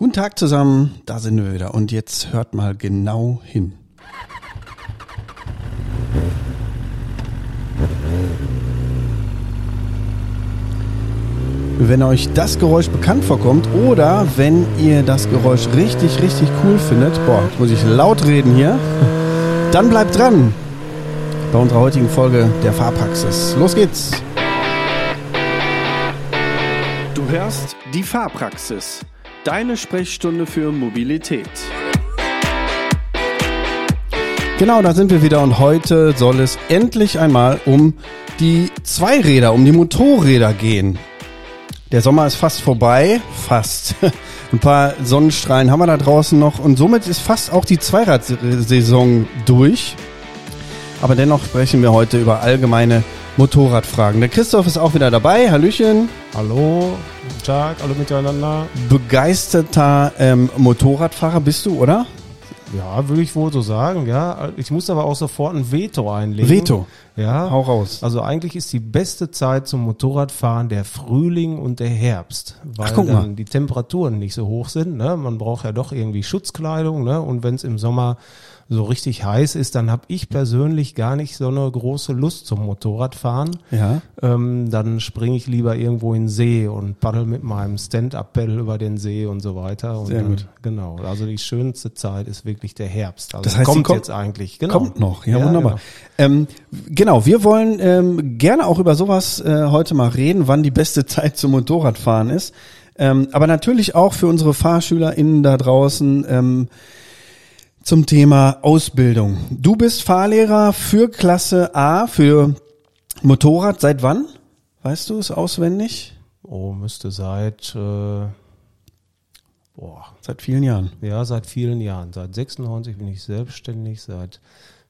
Guten Tag zusammen, da sind wir wieder und jetzt hört mal genau hin. Wenn euch das Geräusch bekannt vorkommt oder wenn ihr das Geräusch richtig, richtig cool findet, boah, jetzt muss ich laut reden hier, dann bleibt dran bei unserer heutigen Folge der Fahrpraxis. Los geht's! Du hörst die Fahrpraxis, deine Sprechstunde für Mobilität. Genau, da sind wir wieder und heute soll es endlich einmal um die Zweiräder, um die Motorräder gehen. Der Sommer ist fast vorbei, fast. Ein paar Sonnenstrahlen haben wir da draußen noch und somit ist fast auch die Zweiradsaison durch. Aber dennoch sprechen wir heute über allgemeine Motorradfragen. Der Christoph ist auch wieder dabei. Hallöchen. Hallo, guten Tag, alle miteinander. Begeisterter ähm, Motorradfahrer bist du, oder? Ja, würde ich wohl so sagen, ja. Ich muss aber auch sofort ein Veto einlegen. Veto. Ja. Hau raus. Also eigentlich ist die beste Zeit zum Motorradfahren der Frühling und der Herbst, weil Ach, guck mal. dann die Temperaturen nicht so hoch sind. Ne? Man braucht ja doch irgendwie Schutzkleidung, ne? Und wenn es im Sommer so richtig heiß ist, dann habe ich persönlich gar nicht so eine große Lust zum Motorradfahren. Ja. Ähm, dann springe ich lieber irgendwo in den See und paddel mit meinem Stand-Up-Pedal über den See und so weiter. Und Sehr dann, gut. Genau. Also die schönste Zeit ist wirklich der Herbst. Also Das heißt, kommt kommt- jetzt eigentlich. Genau. Kommt noch, ja, wunderbar. Ähm, genau, wir wollen ähm, gerne auch über sowas äh, heute mal reden, wann die beste Zeit zum Motorradfahren ist. Ähm, aber natürlich auch für unsere FahrschülerInnen da draußen ähm, zum Thema Ausbildung. Du bist Fahrlehrer für Klasse A, für Motorrad. Seit wann? Weißt du es auswendig? Oh, müsste seit, äh, boah, Seit vielen Jahren. ja, seit vielen Jahren. Seit 96 bin ich selbstständig, seit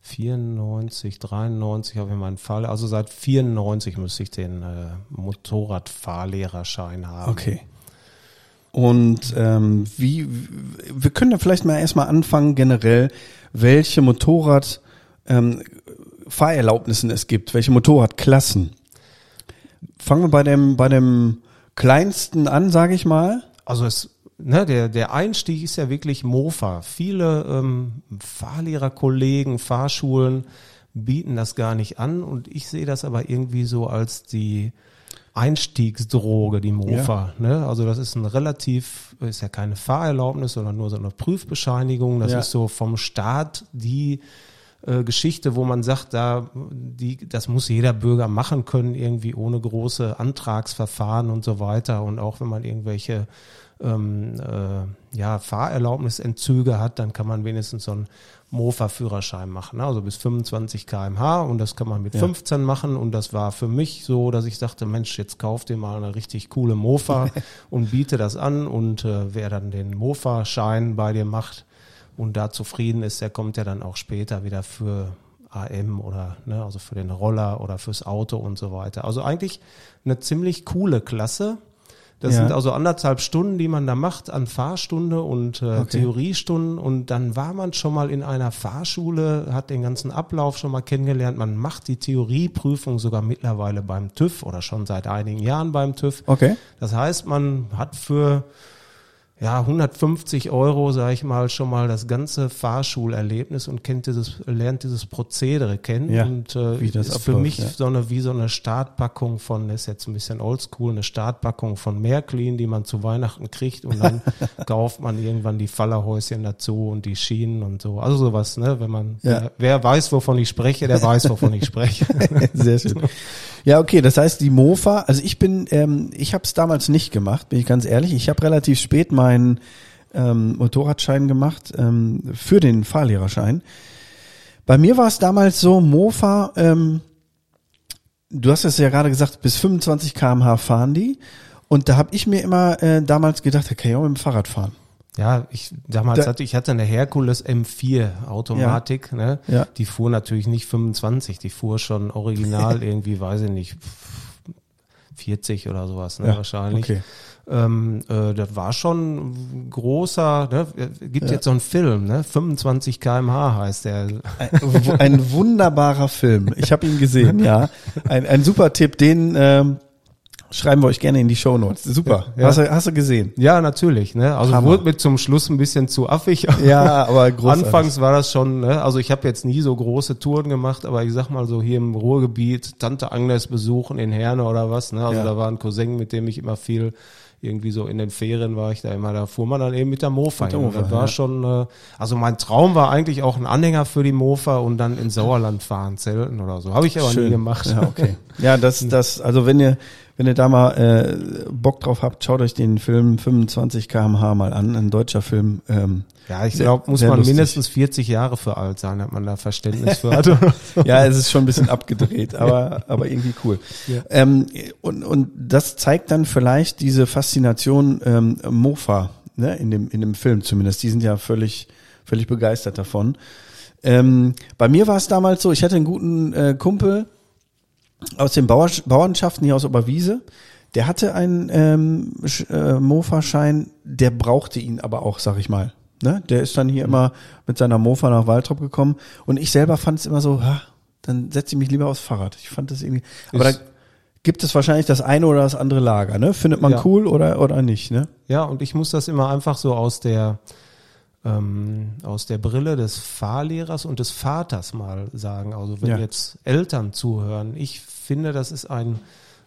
94, 93 habe ich meinen Fall. Also seit 94 müsste ich den äh, Motorradfahrlehrerschein haben. Okay. Und ähm, wie, wir können ja vielleicht mal erstmal anfangen generell, welche Motorrad ähm, Fahrerlaubnissen es gibt, welche Motorradklassen. Fangen wir bei dem bei dem kleinsten an, sage ich mal. Also es, ne, der, der Einstieg ist ja wirklich Mofa. Viele ähm, Fahrlehrerkollegen, Fahrschulen bieten das gar nicht an und ich sehe das aber irgendwie so als die Einstiegsdroge, die Mofa. Ne? Also das ist ein relativ, ist ja keine Fahrerlaubnis, sondern nur so eine Prüfbescheinigung. Das Ja. ist so vom Staat die äh, Geschichte, wo man sagt, da die, das muss jeder Bürger machen können, irgendwie ohne große Antragsverfahren und so weiter. Und auch wenn man irgendwelche ähm, äh, ja, Fahrerlaubnisentzüge hat, dann kann man wenigstens so einen Mofa-Führerschein machen. Ne? Also bis 25 kmh und das kann man mit Ja. 15 machen. Und das war für mich so, dass ich dachte, Mensch, jetzt kauf dir mal eine richtig coole Mofa und biete das an. Und äh, wer dann den Mofa-Schein bei dir macht, und da zufrieden ist, der kommt ja dann auch später wieder für AM oder ne, also für den Roller oder fürs Auto und so weiter. Also eigentlich eine ziemlich coole Klasse. Das Ja. sind also anderthalb Stunden, die man da macht an Fahrstunde und äh, Okay. Theoriestunden und dann war man schon mal in einer Fahrschule, hat den ganzen Ablauf schon mal kennengelernt. Man macht die Theorieprüfung sogar mittlerweile beim TÜV oder schon seit einigen Jahren beim TÜV. Okay. Das heißt, man hat für ja, 150 Euro, sage ich mal, schon mal das ganze Fahrschulerlebnis und kennt dieses, lernt dieses Prozedere kennen. Ja, und äh, wie das ist für abläuft, mich ja. so eine, wie so eine Startpackung von, ist jetzt ein bisschen oldschool, eine Startpackung von Märklin, die man zu Weihnachten kriegt und dann kauft man irgendwann die Fallerhäuschen dazu und die Schienen und so. Also sowas, ne? Wenn man, Ja. wer, wer weiß, wovon ich spreche, der weiß, wovon ich spreche. Sehr schön. Ja, okay, das heißt die Mofa, also ich bin, ähm, ich habe es damals nicht gemacht, bin ich ganz ehrlich. Ich habe relativ spät meinen ähm, Motorradschein gemacht ähm, für den Fahrlehrerschein. Bei mir war es damals so, Mofa, ähm, du hast es ja gerade gesagt, bis 25 km/h fahren die. Und da habe ich mir immer äh, damals gedacht, ich auch mit dem Fahrrad fahren. Ja, ich damals Da- hatte ich hatte eine Herkules M4 Automatik, ne? Ja. Die fuhr natürlich nicht 25, die fuhr schon original irgendwie, weiß ich nicht, 40 oder sowas, ne, Ja, wahrscheinlich. okay. Ähm, äh, das war schon großer, ne? Gibt Ja. jetzt so einen Film, ne? 25 kmh heißt der. Ein, ein wunderbarer Film. Ich habe ihn gesehen, ja. Ein, ein super Tipp, den ähm, Schreiben wir euch gerne in die Shownotes. Super. Ja. Hast, du, hast du gesehen? Ja, natürlich. Ne? Also Hammer. wurde mir zum Schluss ein bisschen zu affig. Ja, aber großartig. Anfangs war das schon, ne? also ich habe jetzt nie so große Touren gemacht, aber ich sag mal so hier im Ruhrgebiet, Tante Agnes besuchen in Herne oder was. Ne? Also Ja. da war ein Cousin, mit dem ich immer viel irgendwie so in den Ferien war ich da immer, da fuhr man dann eben mit der Mofa Mit der Mofa, das war ja. schon, äh, also mein Traum war eigentlich auch ein Anhänger für die Mofa und dann in Sauerland fahren, zelten oder so. Habe ich aber nie gemacht. Ja, okay. Ja, das, das, also wenn ihr, wenn ihr da mal äh, Bock drauf habt, schaut euch den Film 25 kmh mal an, ein deutscher Film. Ähm, Ja, ich glaube, muss man lustig. mindestens 40 Jahre für alt sein, hat man da Verständnis für hat. ja, es ist schon ein bisschen abgedreht, aber, aber irgendwie cool. Ja. Ähm, und, und das zeigt dann vielleicht diese Faszination ähm, Mofa, ne, in dem, in dem Film zumindest. Die sind ja völlig, völlig begeistert davon. Ähm, bei mir war es damals so, ich hatte einen guten äh, Kumpel aus den Bauer, Bauernschaften hier aus Oberwiese. Der hatte einen ähm, äh, Mofa-Schein, der brauchte ihn aber auch, sag ich mal. Ne? Der ist dann hier immer mit seiner Mofa nach Waltrop gekommen und ich selber fand es immer so, ha, dann setze ich mich lieber aufs Fahrrad. Ich fand das irgendwie, aber da Ist- gibt es wahrscheinlich das eine oder das andere Lager, ne? Findet man Ja. cool oder oder nicht, ne? Ja, und ich muss das immer einfach so aus der ähm, aus der Brille des Fahrlehrers und des Vaters mal sagen. Also wenn Ja. jetzt Eltern zuhören, ich finde, das ist ein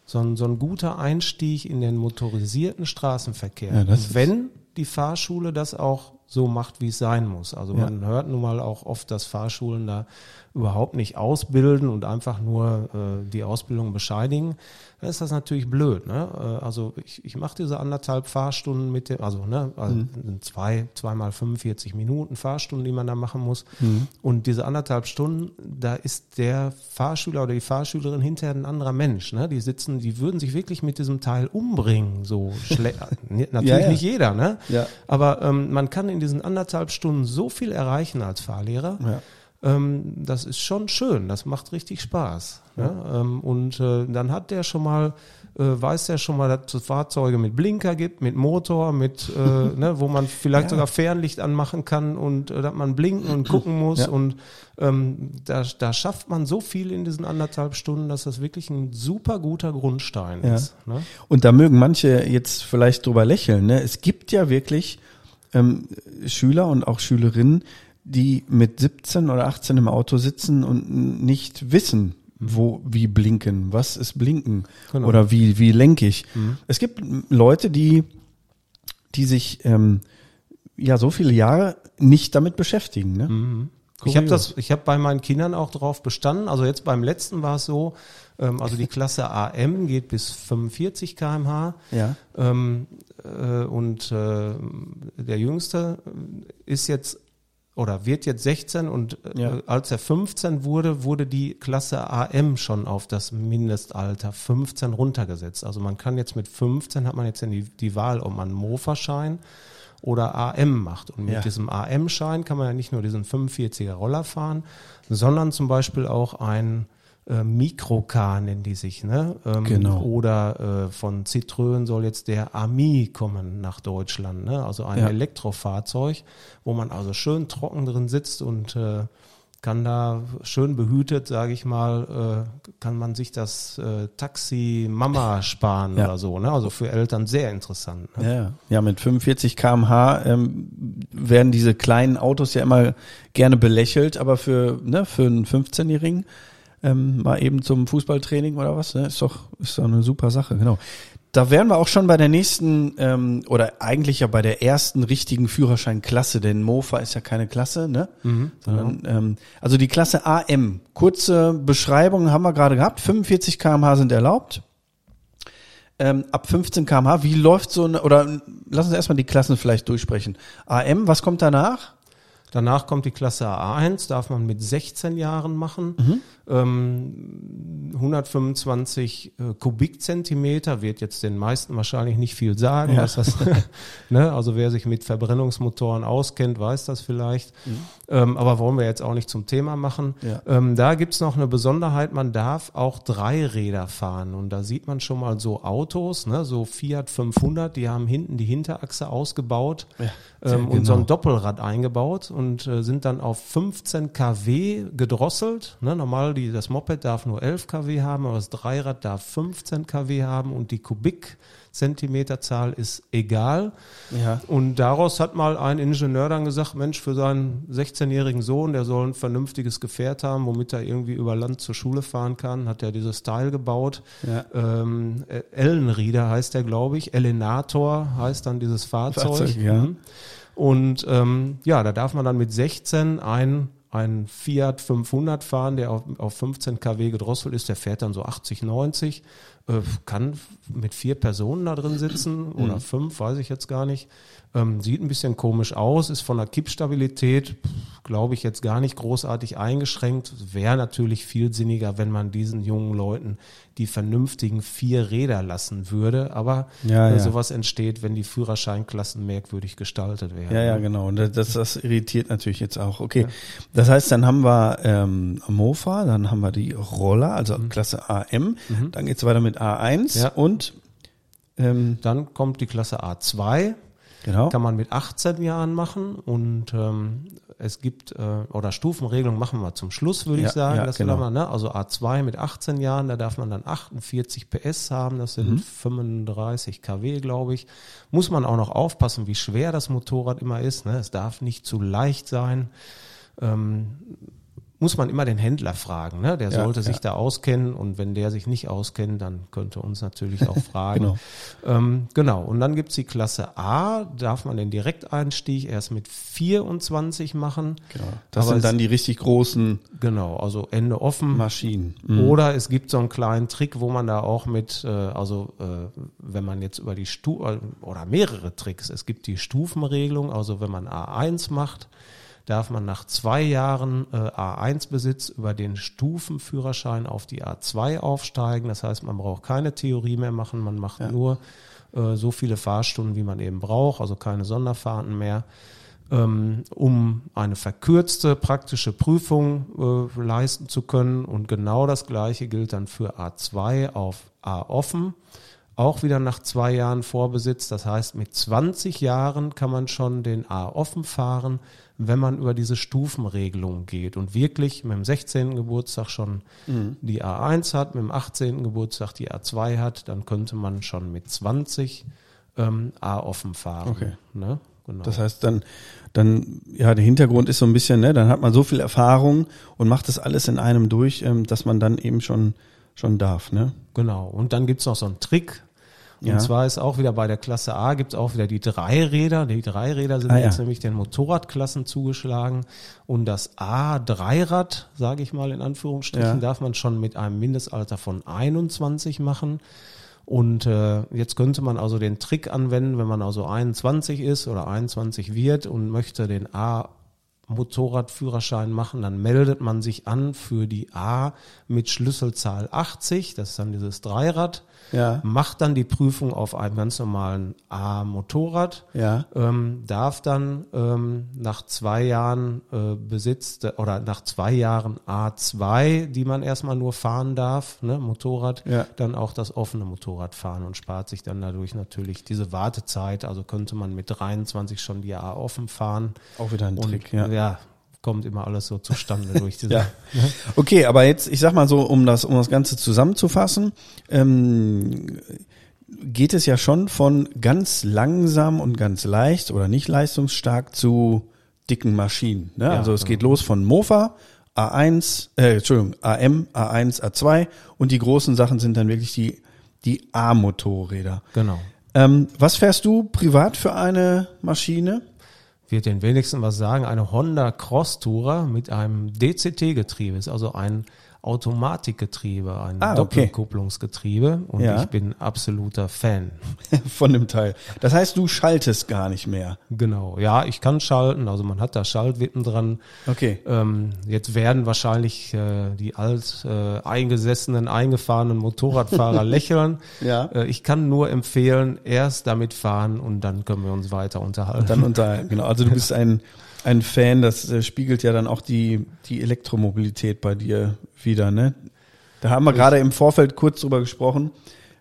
so ein, so ein guter Einstieg in den motorisierten Straßenverkehr. Ja, wenn die Fahrschule das auch so macht, wie es sein muss. Also Ja. man hört nun mal auch oft, dass Fahrschulen da überhaupt nicht ausbilden und einfach nur äh, die Ausbildung bescheinigen, dann ist das natürlich blöd. Ne? Äh, also ich, ich mache diese anderthalb Fahrstunden mit dem, also, ne, also sind zwei, zweimal 45 Minuten Fahrstunden, die man da machen muss. Und diese anderthalb Stunden, da ist der Fahrschüler oder die Fahrschülerin hinterher ein anderer Mensch. Ne? Die sitzen, die würden sich wirklich mit diesem Teil umbringen. So schle natürlich Ja, ja. nicht jeder, ne? Ja. Aber ähm, man kann in diesen anderthalb Stunden so viel erreichen als Fahrlehrer. Ja. Ähm, das ist schon schön, das macht richtig Spaß. Ne? Ähm, und äh, dann hat der schon mal, äh, weiß der schon mal, dass es Fahrzeuge mit Blinker gibt, mit Motor, mit, äh, ne, wo man vielleicht Ja. sogar Fernlicht anmachen kann und äh, dass man blinken und gucken muss. Ja. Und ähm, da, da schafft man so viel in diesen anderthalb Stunden, dass das wirklich ein super guter Grundstein Ja. ist. Ne? Und da mögen manche jetzt vielleicht drüber lächeln. Ne? Es gibt ja wirklich ähm, Schüler und auch Schülerinnen, die mit 17 oder 18 im Auto sitzen und nicht wissen, wo, wie blinken, was ist blinken Genau. oder wie, wie lenke ich. Es gibt Leute, die, die sich ähm, ja so viele Jahre nicht damit beschäftigen. Ne? Ich habe das, ich habe bei meinen Kindern auch drauf bestanden. Also jetzt beim letzten war es so, ähm, also die Klasse AM geht bis 45 km/h. Ja. Ähm, äh, und äh, der Jüngste ist jetzt oder wird jetzt 16 und äh, Ja. als er 15 wurde, wurde die Klasse AM schon auf das Mindestalter 15 runtergesetzt. Also man kann jetzt mit 15 hat man jetzt die, die Wahl, ob man Mofa-Schein oder AM macht. Und mit Ja. diesem AM-Schein kann man ja nicht nur diesen 45er Roller fahren, sondern zum Beispiel auch ein äh, Mikrocar nennen die sich, ne? Ähm, Genau. Oder äh, von Citroën soll jetzt der Ami kommen nach Deutschland, ne? Also ein Ja. Elektrofahrzeug, wo man also schön trocken drin sitzt und äh, kann da schön behütet, sage ich mal, äh, kann man sich das äh, Taxi Mama sparen Ja. oder so, ne? Also für Eltern sehr interessant. Ne? Ja, ja. ja, mit 45 kmh ähm, werden diese kleinen Autos ja immer gerne belächelt, aber für, ne, für einen 15-Jährigen ähm, mal eben zum Fußballtraining oder was, ne, ist doch, ist doch eine super Sache, genau. Da wären wir auch schon bei der nächsten, ähm, oder eigentlich ja bei der ersten richtigen Führerscheinklasse, denn Mofa ist ja keine Klasse, ne? Sondern, ähm, also die Klasse AM. Kurze Beschreibung haben wir gerade gehabt. 45 kmh sind erlaubt ähm, ab 15 kmh. Wie läuft so eine, oder lass uns erstmal die Klassen vielleicht durchsprechen. AM, was kommt danach? Danach kommt die Klasse A1, darf man mit 16 Jahren machen. Mhm. Ähm, 125 äh, Kubikzentimeter wird jetzt den meisten wahrscheinlich nicht viel sagen. Ja. Das, ne? Also wer sich mit Verbrennungsmotoren auskennt, weiß das vielleicht. Ähm, aber wollen wir jetzt auch nicht zum Thema machen. Mhm. Ja. Ähm, da gibt's noch eine Besonderheit, man darf auch Dreiräder fahren. Und da sieht man schon mal so Autos, ne? so Fiat 500, die haben hinten die Hinterachse ausgebaut Ja, ähm, genau. und so ein Doppelrad eingebaut. Und äh, sind dann auf 15 kW gedrosselt. Ne, normal die, das Moped darf nur 11 kW haben, aber das Dreirad darf 15 kW haben und die Kubikzentimeterzahl ist egal. Ja. Und daraus hat mal ein Ingenieur dann gesagt, Mensch, für seinen 16-jährigen Sohn, der soll ein vernünftiges Gefährt haben, womit er irgendwie über Land zur Schule fahren kann, hat er dieses Teil gebaut. Ja. Ähm, Ellenrieder heißt der, glaube ich. Elenator heißt dann dieses Fahrzeug. Fahrzeug, ja. Mhm. Und ähm, ja, da darf man dann mit 16 ein ein Fiat 500 fahren, der auf, auf 15 kW gedrosselt ist, der fährt dann so 80, 90, äh, kann mit vier Personen da drin sitzen oder fünf, weiß ich jetzt gar nicht. Ähm, sieht ein bisschen komisch aus, ist von der Kippstabilität, glaube ich, jetzt gar nicht großartig eingeschränkt. Wäre natürlich viel sinniger, wenn man diesen jungen Leuten die vernünftigen vier Räder lassen würde. Aber Ja, ja. sowas entsteht, wenn die Führerscheinklassen merkwürdig gestaltet werden. Ja, ja, genau. Und das, das irritiert natürlich jetzt auch. Okay, das heißt, dann haben wir ähm, Mofa, dann haben wir die Roller, also Klasse AM. Dann geht's weiter mit A1 Ja. und ähm, Dann kommt die Klasse A2. Genau. Kann man mit 18 Jahren machen und ähm, es gibt, äh, oder Stufenregelung machen wir zum Schluss, würde Ja, ich sagen. ja, das genau. man, ne? Also A2 mit 18 Jahren, da darf man dann 48 PS haben, das sind 35 kW, glaube ich. Muss man auch noch aufpassen, wie schwer das Motorrad immer ist. Ne? Es darf nicht zu leicht sein. Ähm, muss man immer den Händler fragen. Ne? Der Ja, sollte sich ja. da auskennen und wenn der sich nicht auskennt, dann könnte uns natürlich auch fragen. Genau. ähm, genau. Und dann gibt's die Klasse A, darf man den Direkteinstieg erst mit 24 machen. genau. Das Aber sind es- dann die richtig großen Genau, also Ende offen. Maschinen. Mhm. Oder es gibt so einen kleinen Trick, wo man da auch mit, äh, also äh, wenn man jetzt über die Stu äh, oder mehrere Tricks, es gibt die Stufenregelung, also wenn man A1 macht, darf man nach zwei Jahren äh, A1-Besitz über den Stufenführerschein auf die A2 aufsteigen. Das heißt, man braucht keine Theorie mehr machen, man macht nur äh, so viele Fahrstunden, wie man eben braucht, also keine Sonderfahrten mehr ähm, um eine verkürzte praktische Prüfung äh, leisten zu können. Und genau das Gleiche gilt dann für A2 auf A offen. Auch wieder nach zwei Jahren Vorbesitz. Das heißt, mit 20 Jahren kann man schon den A offen fahren, wenn man über diese Stufenregelung geht und wirklich mit dem 16. Geburtstag schon die A1 hat, mit dem 18. Geburtstag die A2 hat, dann könnte man schon mit 20 ähm, A offen fahren. Okay. Ne? Genau. Das heißt dann, dann, ja, der Hintergrund ist so ein bisschen, ne, dann hat man so viel Erfahrung und macht das alles in einem durch, ähm, dass man dann eben schon, schon darf, ne? Genau. Und dann gibt's noch so einen Trick. Und Ja. zwar ist auch wieder bei der Klasse A gibt's auch wieder die Dreiräder. Die Dreiräder sind Ah, ja. jetzt nämlich den Motorradklassen zugeschlagen. Und das A3-Rad, sage ich mal in Anführungsstrichen, Ja. darf man schon mit einem Mindestalter von 21 machen. Und äh, jetzt könnte man also den Trick anwenden, wenn man also 21 ist oder 21 wird und möchte den A Motorradführerschein machen, dann meldet man sich an für die A mit Schlüsselzahl 80, das ist dann dieses Dreirad, Ja. macht dann die Prüfung auf einem ganz normalen A-Motorrad, Ja. ähm, darf dann ähm, nach zwei Jahren äh, Besitz de- oder nach zwei Jahren A2, die man erstmal nur fahren darf, ne, Motorrad, Ja. dann auch das offene Motorrad fahren und spart sich dann dadurch natürlich diese Wartezeit. Also könnte man mit 23 schon die A offen fahren. Auch wieder ein Und Trick, ja. ja, kommt immer alles so zustande durch diese. Ja. Okay, aber jetzt, ich sag mal so, um das, um das Ganze zusammenzufassen, ähm, geht es ja schon von ganz langsam und ganz leicht oder nicht leistungsstark zu dicken Maschinen. Ne? Ja, also es genau. geht los von Mofa, A1, äh, Entschuldigung, AM, A1, A2 und die großen Sachen sind dann wirklich die, die A-Motorräder. Genau. Ähm, was fährst du privat für eine Maschine? Wird den wenigsten was sagen. Eine Honda Cross Tourer mit einem DCT-Getriebe ist also ein Automatikgetriebe, ein Ah, okay. Doppelkupplungsgetriebe und Ja. ich bin absoluter Fan. von dem Teil. Das heißt, du schaltest gar nicht mehr. Genau. Ja, ich kann schalten, also man hat da Schaltwippen dran. Okay. Ähm, jetzt werden wahrscheinlich äh, die alt äh, eingesessenen, eingefahrenen Motorradfahrer lächeln. Ja. Äh, ich kann nur empfehlen, erst damit fahren und dann können wir uns weiter unterhalten. Dann unter, genau. Also du bist ein, ein Fan, das äh, spiegelt ja dann auch die, die Elektromobilität bei dir wieder, ne? Da haben wir gerade im Vorfeld kurz drüber gesprochen.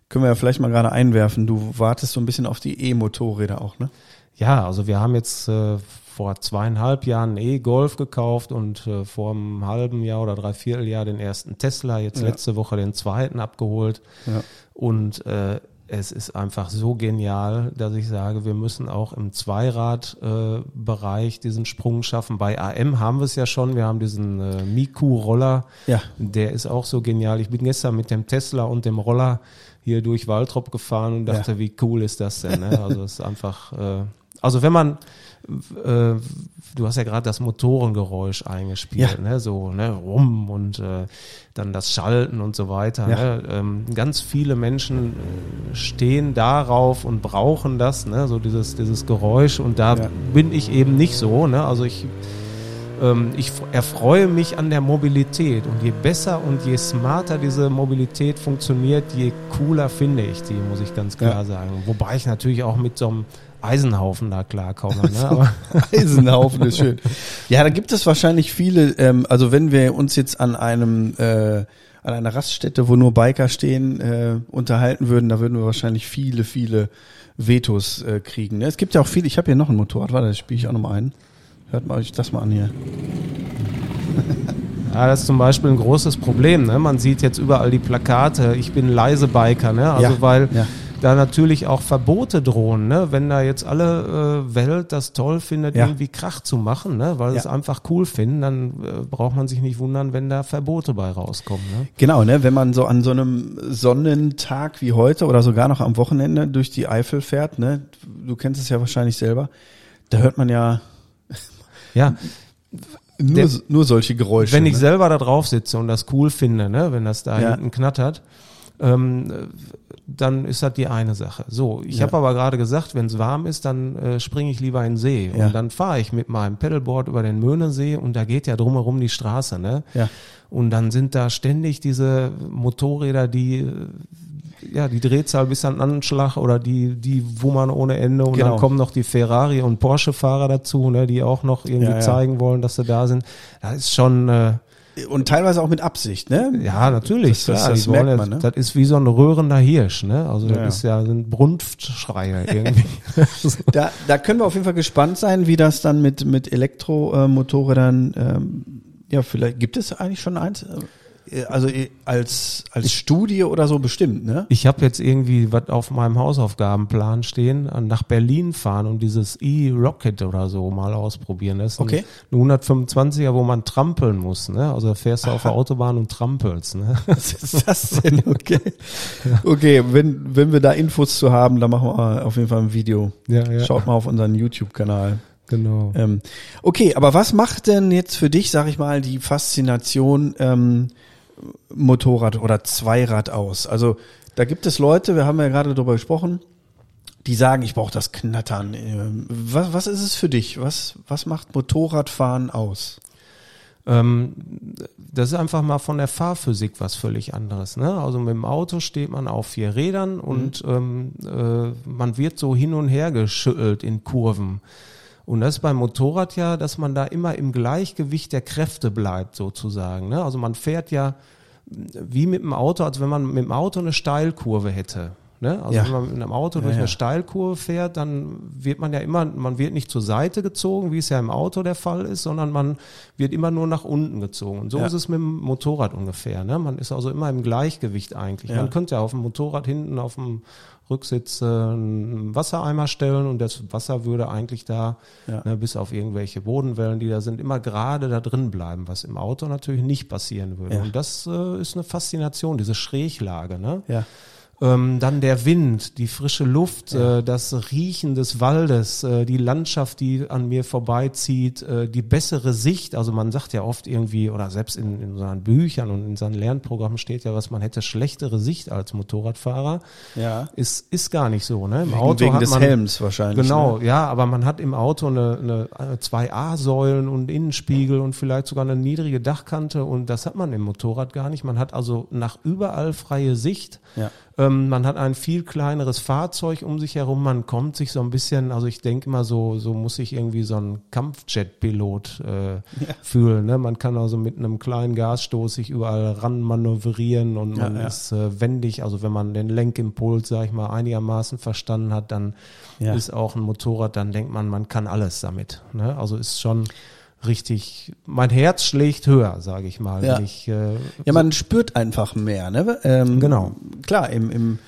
Können wir ja vielleicht mal gerade einwerfen. Du wartest so ein bisschen auf die E-Motorräder auch, ne? Ja, also wir haben jetzt äh, vor zweieinhalb Jahren E-Golf gekauft und äh, vor einem halben Jahr oder dreiviertel Jahr den ersten Tesla, jetzt Ja. letzte Woche den zweiten abgeholt. Ja. Und äh, es ist einfach so genial, dass ich sage, wir müssen auch im Zweiradbereich äh, diesen Sprung schaffen. Bei AM haben wir es ja schon, wir haben diesen äh, Miku-Roller, Ja. der ist auch so genial. Ich bin gestern mit dem Tesla und dem Roller hier durch Waltrop gefahren und dachte, Ja. wie cool ist das denn? Ne? Also es ist einfach, äh, also wenn man, äh, du hast ja gerade das Motorengeräusch eingespielt, Ja. ne? so ne, rum und äh, dann das Schalten und so weiter. Ja. Ne? Ähm, ganz viele Menschen äh, stehen darauf und brauchen das, ne? so dieses, dieses Geräusch und da Ja. bin ich eben nicht so. Ne? Also ich ähm, ich erfreue mich an der Mobilität und je besser und je smarter diese Mobilität funktioniert, je cooler finde ich die, muss ich ganz klar Ja. sagen. Wobei ich natürlich auch mit so einem Eisenhaufen da klarkomme. Ne? Aber, Eisenhaufen ist schön. Ja, da gibt es wahrscheinlich viele, ähm, also wenn wir uns jetzt an einem äh, an einer Raststätte, wo nur Biker stehen, äh, unterhalten würden, da würden wir wahrscheinlich viele, viele Vetos äh, kriegen. Ne? Es gibt ja auch viele, ich habe hier noch ein Motorrad, warte, das spiele ich auch noch mal ein. Hört mal euch das mal an hier. ja, das ist zum Beispiel ein großes Problem. Ne? Man sieht jetzt überall die Plakate, ich bin leise Biker, ne? also Ja, weil ja. Da natürlich auch Verbote drohen, ne? wenn da jetzt alle äh, Welt das toll findet, Ja. irgendwie Krach zu machen, ne? weil sie es Ja. einfach cool finden, dann äh, braucht man sich nicht wundern, wenn da Verbote bei rauskommen. Ne? Genau, ne, wenn man so an so einem Sonnentag wie heute oder sogar noch am Wochenende durch die Eifel fährt, ne, du kennst es ja wahrscheinlich selber, da hört man ja Ja, nur, Der- nur solche Geräusche. wenn ich ne? selber da drauf sitze und das cool finde, ne, wenn das da Ja. hinten knattert, ähm, äh, dann ist das die eine Sache. So, ich Ja. habe aber gerade gesagt, wenn es warm ist, dann äh, springe ich lieber in den See Ja. und dann fahre ich mit meinem Pedalboard über den Möhnesee und da geht ja drumherum die Straße, ne? Ja. Und dann sind da ständig diese Motorräder, die äh, ja die Drehzahl bis an Anschlag oder die die wummern ohne Ende und Genau. dann kommen noch die Ferrari und Porsche Fahrer dazu, ne, die auch noch irgendwie ja. zeigen wollen, dass sie da sind. Das ist schon äh, Und teilweise auch mit Absicht, ne? ja, natürlich. Das- das- das wollen merkt man, ne? Das ist wie so ein röhrender Hirsch, ne? Also das Ja, ist ja sind Brunftschreie irgendwie. Da, da können wir auf jeden Fall gespannt sein, wie das dann mit, mit Elektromotorrädern, ähm, ja, vielleicht, gibt es eigentlich schon eins? Äh, Also äh, als, als Studie oder so bestimmt, ne? Ich habe jetzt irgendwie was auf meinem Hausaufgabenplan stehen, nach Berlin fahren und dieses E-Rocket oder so mal ausprobieren. Das ist ein- Okay. ein 125er, wo man trampeln muss, ne? Also da fährst du auf der Autobahn und trampelst, ne? Was ist das denn? Okay. Okay, wenn, wenn wir da Infos zu haben, dann machen wir auf jeden Fall ein Video. Ja, ja. Schaut mal auf unseren YouTube-Kanal. Genau. Ähm, okay, aber was macht denn jetzt für dich, sag ich mal, die Faszination ähm, Motorrad oder Zweirad aus? Also da gibt es Leute, wir haben ja gerade darüber gesprochen, die sagen, ich brauche das Knattern. Ähm, was, was ist es für dich? Was, was macht Motorradfahren aus? Ähm, das ist einfach mal von der Fahrphysik was völlig anderes. Ne? Also mit dem Auto steht man auf vier Rädern und ähm, äh, man wird so hin und her geschüttelt in Kurven. Und das ist beim Motorrad ja, dass man da immer im Gleichgewicht der Kräfte bleibt, sozusagen. Ne? Also man fährt ja wie mit dem Auto, als wenn man mit dem Auto eine Steilkurve hätte. Ne? Also Ja. wenn man mit einem Auto Ja, durch ja. eine Steilkurve fährt, dann wird man ja immer, man wird nicht zur Seite gezogen, wie es ja im Auto der Fall ist, sondern man wird immer nur nach unten gezogen. Und so Ja. ist es mit dem Motorrad ungefähr. Ne? Man ist also immer im Gleichgewicht eigentlich. Ja. Man könnte ja auf dem Motorrad hinten auf dem Rücksitz äh, einen Wassereimer stellen und das Wasser würde eigentlich da, Ja. ne, bis auf irgendwelche Bodenwellen, die da sind, immer gerade da drin bleiben, was im Auto natürlich nicht passieren würde. Ja. Und das äh, ist eine Faszination, diese Schräglage. Ne? Ja. Ähm, dann der Wind, die frische Luft, äh, das Riechen des Waldes, äh, die Landschaft, die an mir vorbeizieht, äh, die bessere Sicht. Also man sagt ja oft irgendwie, oder selbst in, in seinen Büchern und in seinen Lernprogrammen steht ja was, man hätte schlechtere Sicht als Motorradfahrer. Ja. Ist, ist gar nicht so. Ne? Im Wegen, Auto wegen hat des man, Helms wahrscheinlich. Genau, Ne? ja, aber man hat im Auto eine, eine, äh, zwei A-Säulen und Innenspiegel und vielleicht sogar eine niedrige Dachkante und das hat man im Motorrad gar nicht. Man hat also nach überall freie Sicht. Ja. Ähm, man hat ein viel kleineres Fahrzeug um sich herum. Man kommt sich so ein bisschen, also ich denke immer so, so muss sich irgendwie so ein Kampfjet-Pilot äh, ja. fühlen. Ne? Man kann also mit einem kleinen Gasstoß sich überall ran manövrieren und man ja, ja. ist äh, wendig. Also wenn man den Lenkimpuls, sag ich mal, einigermaßen verstanden hat, dann ist auch ein Motorrad, dann denkt man, man kann alles damit. Ne? Also ist schon richtig, mein Herz schlägt höher, sage ich mal. Ja. Ich, äh, ja, man spürt einfach mehr. Ne? Ähm, genau. Klar, im, im,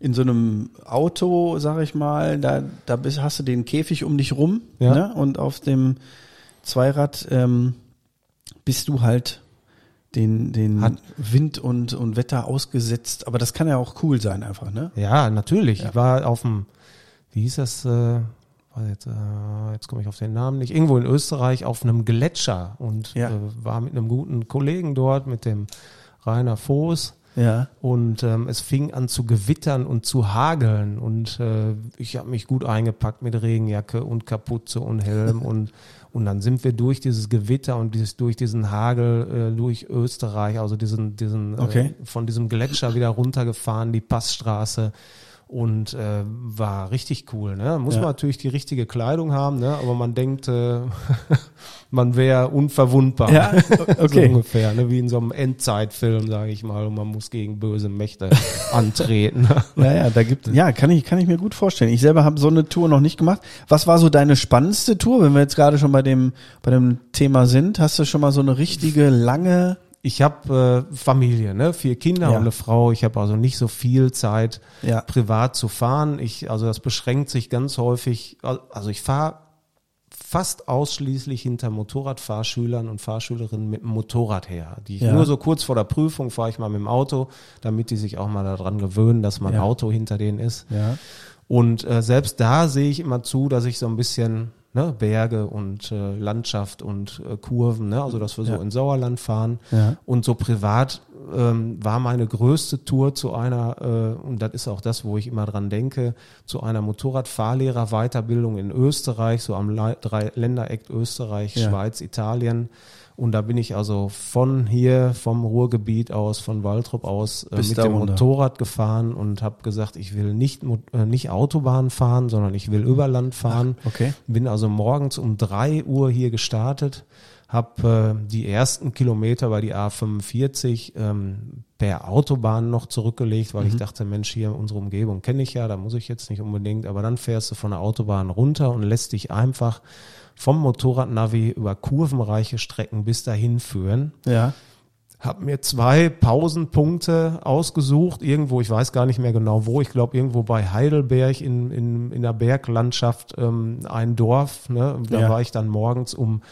in so einem Auto, sage ich mal, da, da bist, hast du den Käfig um dich rum ja. ne? und auf dem Zweirad ähm, bist du halt den, den Hat, Wind und, und Wetter ausgesetzt. Aber das kann ja auch cool sein einfach, ne? Ja, natürlich. Ja. Ich war auf dem, wie hieß das, äh, jetzt, äh, jetzt komme ich auf den Namen nicht, irgendwo in Österreich auf einem Gletscher und ja. äh, war mit einem guten Kollegen dort, mit dem Rainer Voß. Ja. Und ähm, es fing an zu gewittern und zu hageln und äh, ich habe mich gut eingepackt mit Regenjacke und Kapuze und Helm und und dann sind wir durch dieses Gewitter und dieses, durch diesen Hagel äh, durch Österreich, also diesen diesen okay. äh, von diesem Gletscher wieder runtergefahren, die Passstraße und äh, war richtig cool. Ne? Muss ja. man natürlich die richtige Kleidung haben, ne? aber man denkt, äh, man wäre unverwundbar. Ja, okay. so ungefähr, ne? wie in so einem Endzeitfilm, sage ich mal, und man muss gegen böse Mächte antreten. ja, ja, da gibt, ja, kann ich, kann ich mir gut vorstellen. Ich selber habe so eine Tour noch nicht gemacht. Was war so deine spannendste Tour, wenn wir jetzt gerade schon bei dem, bei dem Thema sind? Hast du schon mal so eine richtige lange ich habe äh, Familie, ne, vier Kinder ja. und eine Frau. Ich habe also nicht so viel Zeit, ja. privat zu fahren. Ich, also das beschränkt sich ganz häufig. Also ich fahre fast ausschließlich hinter Motorradfahrschülern und Fahrschülerinnen mit dem Motorrad her. Die ja. nur so kurz vor der Prüfung fahre ich mal mit dem Auto, damit die sich auch mal daran gewöhnen, dass mein Auto hinter denen ist. Und äh, selbst da sehe ich immer zu, dass ich so ein bisschen ne, Berge und äh, Landschaft und äh, Kurven, ne, also dass wir so ja. in Sauerland fahren. Ja. Und so privat ähm, war meine größte Tour zu einer, äh, und das ist auch das, wo ich immer dran denke, zu einer Motorradfahrlehrer-Weiterbildung in Österreich, so am Le drei Ländereck Österreich, ja. Schweiz, Italien. Und da bin ich also von hier, vom Ruhrgebiet aus, von Waldrop aus, äh, mit dem runter. Motorrad gefahren und habe gesagt, ich will nicht, äh, nicht Autobahn fahren, sondern ich will über Land fahren. Ach, okay. Bin also morgens um drei Uhr hier gestartet, habe äh, die ersten Kilometer bei die A45 ähm, per Autobahn noch zurückgelegt, weil mhm. ich dachte, Mensch, hier unsere Umgebung kenne ich ja, da muss ich jetzt nicht unbedingt. Aber dann fährst du von der Autobahn runter und lässt dich einfach vom Motorradnavi über kurvenreiche Strecken bis dahin führen. Ja. Hab mir zwei Pausenpunkte ausgesucht, irgendwo, ich weiß gar nicht mehr genau wo, ich glaube irgendwo bei Heidelberg in, in, in der Berglandschaft ähm, ein Dorf. Ne? Da ja. war ich dann morgens um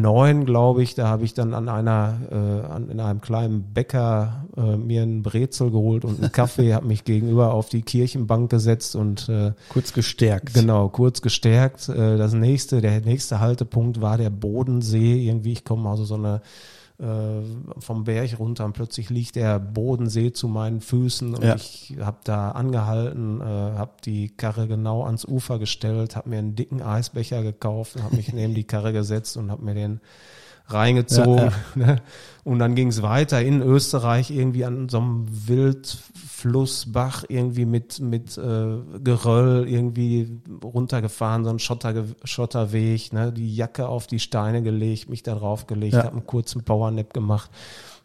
neun, glaube ich, da habe ich dann an einer, äh, an, in einem kleinen Bäcker äh, mir einen Brezel geholt und einen Kaffee, habe mich gegenüber auf die Kirchenbank gesetzt und äh, kurz gestärkt. Genau, kurz gestärkt. Äh, das nächste, der nächste Haltepunkt war der Bodensee. Irgendwie, ich komme also so eine vom Berg runter und plötzlich liegt der Bodensee zu meinen Füßen und ja. ich habe da angehalten, äh, habe die Karre genau ans Ufer gestellt, habe mir einen dicken Eisbecher gekauft, habe mich neben die Karre gesetzt und habe mir den reingezogen. Ja, ja. Ne? Und dann ging es weiter in Österreich irgendwie an so einem Wildflussbach irgendwie mit, mit äh, Geröll irgendwie runtergefahren, so ein Schotter, Schotterweg, ne? die Jacke auf die Steine gelegt, mich da drauf gelegt, ja. habe einen kurzen Powernap gemacht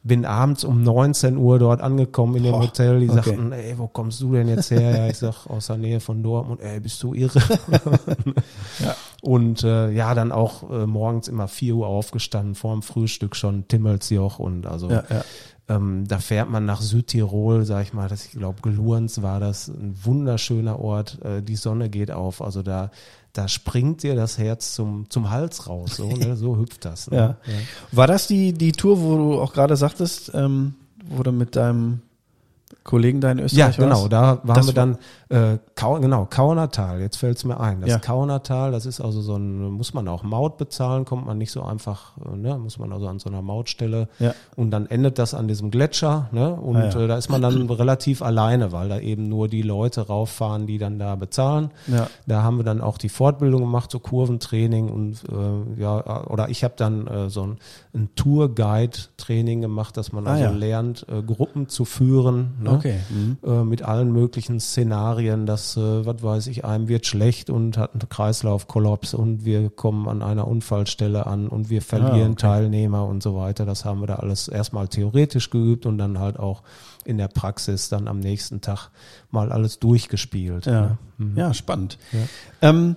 bin abends um 19 Uhr dort angekommen in dem Boah, Hotel. Die okay. sagten, ey, wo kommst du denn jetzt her? Ja, ich sag, aus der Nähe von Dortmund. Ey, bist du irre? ja. Und äh, ja, dann auch äh, morgens immer 4 Uhr aufgestanden, vor dem Frühstück schon Timmelsjoch und also ja, ja. Ähm, da fährt man nach Südtirol, sag ich mal, das, ich glaube, Gelurns war das, ein wunderschöner Ort. Äh, die Sonne geht auf, also da da springt dir das Herz zum, zum Hals raus. So, ne? so hüpft das. Ne? Ja. ja. War das die, die Tour, wo du auch gerade sagtest, ähm, wo du mit deinem Kollegen da in Österreich Ja, genau. Da waren wir dann Äh, Kau, genau, Kaunertal, jetzt fällt es mir ein. Das Ja. Kaunertal, das ist also so ein, muss man auch Maut bezahlen, kommt man nicht so einfach, äh, ne, muss man also an so einer Mautstelle Ja. und dann endet das an diesem Gletscher, ne? Und Ah, ja. äh, da ist man dann relativ alleine, weil da eben nur die Leute rauffahren, die dann da bezahlen. Ja. Da haben wir dann auch die Fortbildung gemacht, so Kurventraining und äh, ja, oder ich habe dann äh, so ein, ein Tourguide-Training gemacht, dass man Ah, also lernt, äh, Gruppen zu führen. Ne? Okay. Mhm. äh, mit allen möglichen Szenarien, dass, äh, was weiß ich, einem wird schlecht und hat einen Kreislaufkollaps und wir kommen an einer Unfallstelle an und wir verlieren Ah, okay. Teilnehmer und so weiter. Das haben wir da alles erstmal theoretisch geübt und dann halt auch in der Praxis dann am nächsten Tag mal alles durchgespielt. Ja, ne? Mhm. ja spannend. Ähm,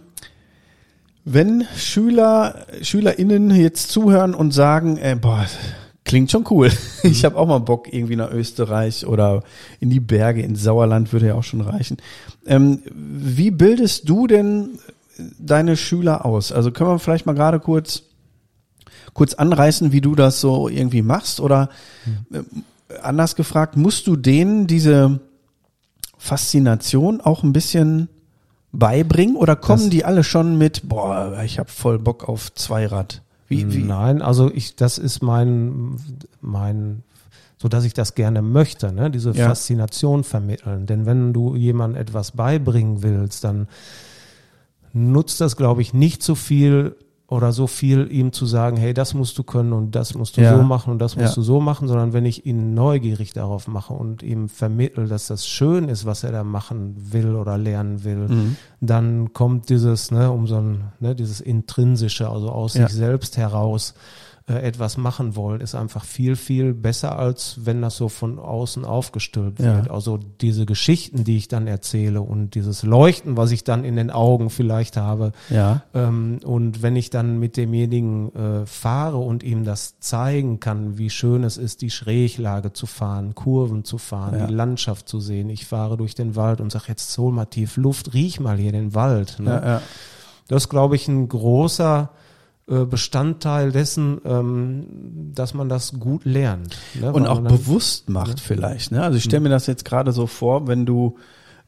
wenn Schüler, SchülerInnen jetzt zuhören und sagen, äh, boah, klingt schon cool. Ich habe auch mal Bock irgendwie nach Österreich oder in die Berge, ins Sauerland würde ja auch schon reichen. Ähm, wie bildest du denn deine Schüler aus? Also können wir vielleicht mal gerade kurz kurz anreißen, wie du das so irgendwie machst oder äh, anders gefragt, musst du denen diese Faszination auch ein bisschen beibringen oder kommen Das- die alle schon mit, boah, ich habe voll Bock auf Zweirad? Wie, wie? Nein, also ich, das ist mein, mein, so dass ich das gerne möchte, ne? diese Ja. Faszination vermitteln. Denn wenn du jemandem etwas beibringen willst, dann nutzt das, glaube ich, nicht so viel oder so viel ihm zu sagen, hey, das musst du können und das musst du Ja. so machen und das musst Ja. du so machen, sondern wenn ich ihn neugierig darauf mache und ihm vermittel, dass das schön ist, was er da machen will oder lernen will, Mhm. dann kommt dieses, ne, um so ein, ne, dieses intrinsische, also aus Ja. sich selbst heraus äh, etwas machen wollen, ist einfach viel, viel besser, als wenn das so von außen aufgestülpt Ja. wird. Also diese Geschichten, die ich dann erzähle und dieses Leuchten, was ich dann in den Augen vielleicht habe, Ja, ähm, und wenn ich dann mit demjenigen äh, fahre und ihm das zeigen kann, wie schön es ist, die Schräglage zu fahren, Kurven zu fahren, Ja. die Landschaft zu sehen. Ich fahre durch den Wald und sage, jetzt hol mal tief Luft, riech mal hier den Wald. Ne? ja, ja. Das ist, glaube ich, ein großer Bestandteil dessen, ähm, dass man das gut lernt. Ne? Und auch bewusst macht vielleicht. Ne? Also ich stelle mir das jetzt gerade so vor, wenn du,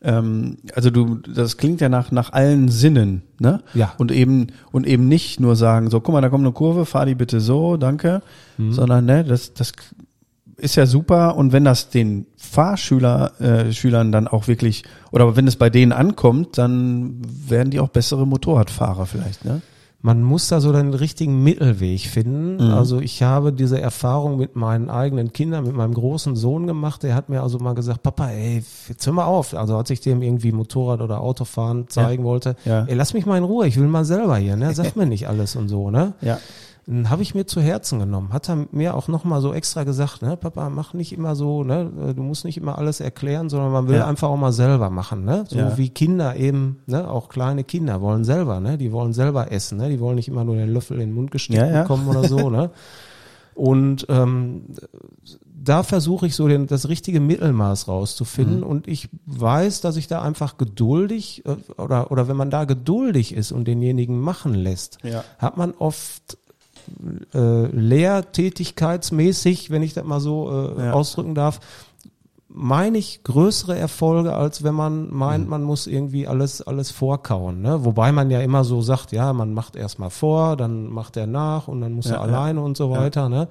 ähm, also du, das klingt ja nach nach allen Sinnen, ne? Ja. Und eben und eben nicht nur sagen, so, guck mal, da kommt eine Kurve, fahr die bitte so, danke, Mhm. sondern ne, das das ist ja super. Und wenn das den Fahrschüler äh, Schülern dann auch wirklich oder wenn es bei denen ankommt, dann werden die auch bessere Motorradfahrer vielleicht, ne? Man muss da so den richtigen Mittelweg finden. Mhm. Also ich habe diese Erfahrung mit meinen eigenen Kindern, mit meinem großen Sohn gemacht. Der hat mir also mal gesagt, Papa, ey, jetzt hör mal auf. Also als ich dem irgendwie Motorrad oder Autofahren zeigen wollte, Ja. ey, lass mich mal in Ruhe, ich will mal selber hier, ne? Sag mir nicht alles und so, ne? Ja. Habe ich mir zu Herzen genommen. Hat er mir auch nochmal so extra gesagt, ne, Papa, mach nicht immer so, ne, du musst nicht immer alles erklären, sondern man will Ja. einfach auch mal selber machen, ne? So Ja. wie Kinder eben, ne, auch kleine Kinder wollen selber, ne? Die wollen selber essen, ne? Die wollen nicht immer nur den Löffel in den Mund gesteckt ja. bekommen oder so, ne? Und ähm, da versuche ich so den, das richtige Mittelmaß rauszufinden Mhm. und ich weiß, dass ich da einfach geduldig äh, oder oder wenn man da geduldig ist und denjenigen machen lässt, Ja. hat man oft äh, lehrtätigkeitsmäßig, wenn ich das mal so äh, Ja. ausdrücken darf, meine ich größere Erfolge, als wenn man meint, Mhm. man muss irgendwie alles, alles vorkauen. Ne? Wobei man ja immer so sagt, ja, man macht erstmal vor, dann macht er nach und dann muss Ja, er ja. alleine und so weiter. Ne?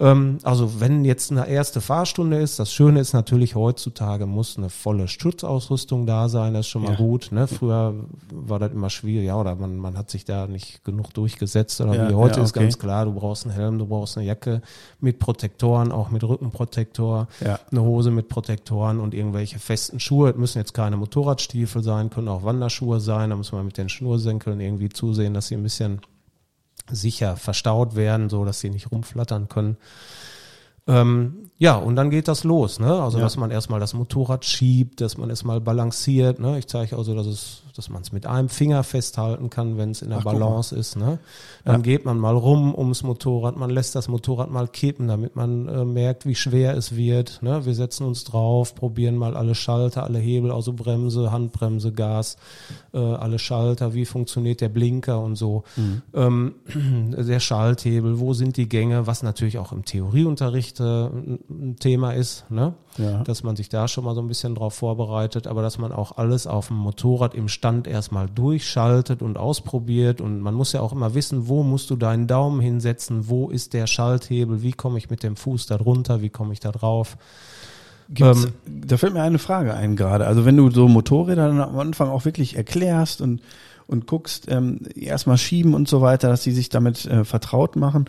Ähm, also wenn jetzt eine erste Fahrstunde ist, das Schöne ist natürlich heutzutage muss eine volle Schutzausrüstung da sein, das ist schon mal Ja. gut. Ne? Früher war das immer schwierig, ja, oder man, man hat sich da nicht genug durchgesetzt oder Ja, wie heute ja, ist okay. ganz klar, du brauchst einen Helm, du brauchst eine Jacke mit Protektoren, auch mit Rückenprotektor, eine Hose mit Protektoren und irgendwelche festen Schuhe. Es müssen jetzt keine Motorradstiefel sein, können auch Wanderschuhe sein, da muss man mit den Schnursenkeln irgendwie zusehen, dass sie ein bisschen sicher verstaut werden, so dass sie nicht rumflattern können. Ähm, ja, und dann geht das los, ne? Also Ja. dass man erstmal das Motorrad schiebt, dass man erstmal balanciert, ne? Ich zeige also, dass es, dass man es mit einem Finger festhalten kann, wenn es in der Ach. Balance ist, ne? Dann Ja. geht man mal rum ums Motorrad, man lässt das Motorrad mal kippen, damit man äh, merkt, wie schwer es wird, ne? Wir setzen uns drauf, probieren mal alle Schalter, alle Hebel, also Bremse, Handbremse, Gas, äh, alle Schalter, wie funktioniert der Blinker und so. Mhm. Ähm, der Schalthebel, wo sind die Gänge, was natürlich auch im Theorieunterricht äh, ein Thema ist, ne? Ja. dass man sich da schon mal so ein bisschen drauf vorbereitet, aber dass man auch alles auf dem Motorrad im Stand erstmal durchschaltet und ausprobiert und man muss ja auch immer wissen, wo musst du deinen Daumen hinsetzen, wo ist der Schalthebel, wie komme ich mit dem Fuß da drunter, wie komme ich da drauf. Ähm, da fällt mir eine Frage ein gerade. Also wenn du so Motorräder dann am Anfang auch wirklich erklärst und, und guckst, ähm, erstmal schieben und so weiter, dass sie sich damit äh, vertraut machen.